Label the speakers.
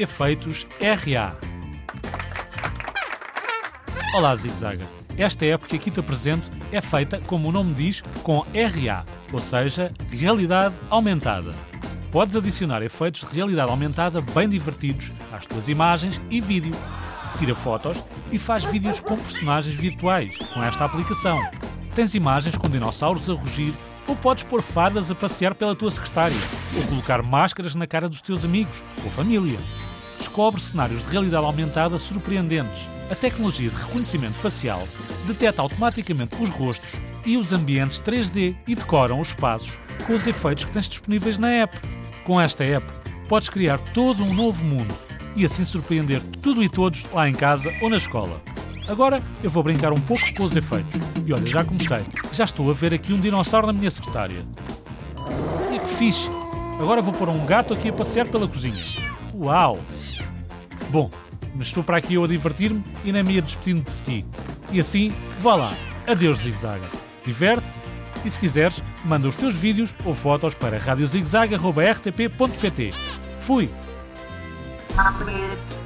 Speaker 1: Efeitos RA. Olá, Zigzaga. Esta época que aqui te apresento é feita, como o nome diz, com RA, ou seja, realidade aumentada. Podes adicionar efeitos de realidade aumentada bem divertidos às tuas imagens e vídeo. Tira fotos e faz vídeos com personagens virtuais com esta aplicação. Tens imagens com dinossauros a rugir ou podes pôr fadas a passear pela tua secretária ou colocar máscaras na cara dos teus amigos ou família. Descobre cenários de realidade aumentada surpreendentes. A tecnologia de reconhecimento facial detecta automaticamente os rostos e os ambientes 3D e decoram os espaços com os efeitos que tens disponíveis na app. Com esta app, podes criar todo um novo mundo e assim surpreender tudo e todos lá em casa ou na escola. Agora eu vou brincar um pouco com os efeitos. E olha, já comecei. Já estou a ver aqui um dinossauro na minha secretária. E que fixe! Agora vou pôr um gato aqui a passear pela cozinha. Uau! Bom, mas estou para aqui eu a divertir-me e me ia despedindo de ti. E assim, vá lá. Adeus, Zigzaga. Diverte e se quiseres, manda os teus vídeos ou fotos para radiozigzag.rtp.pt. Fui!
Speaker 2: Complicated.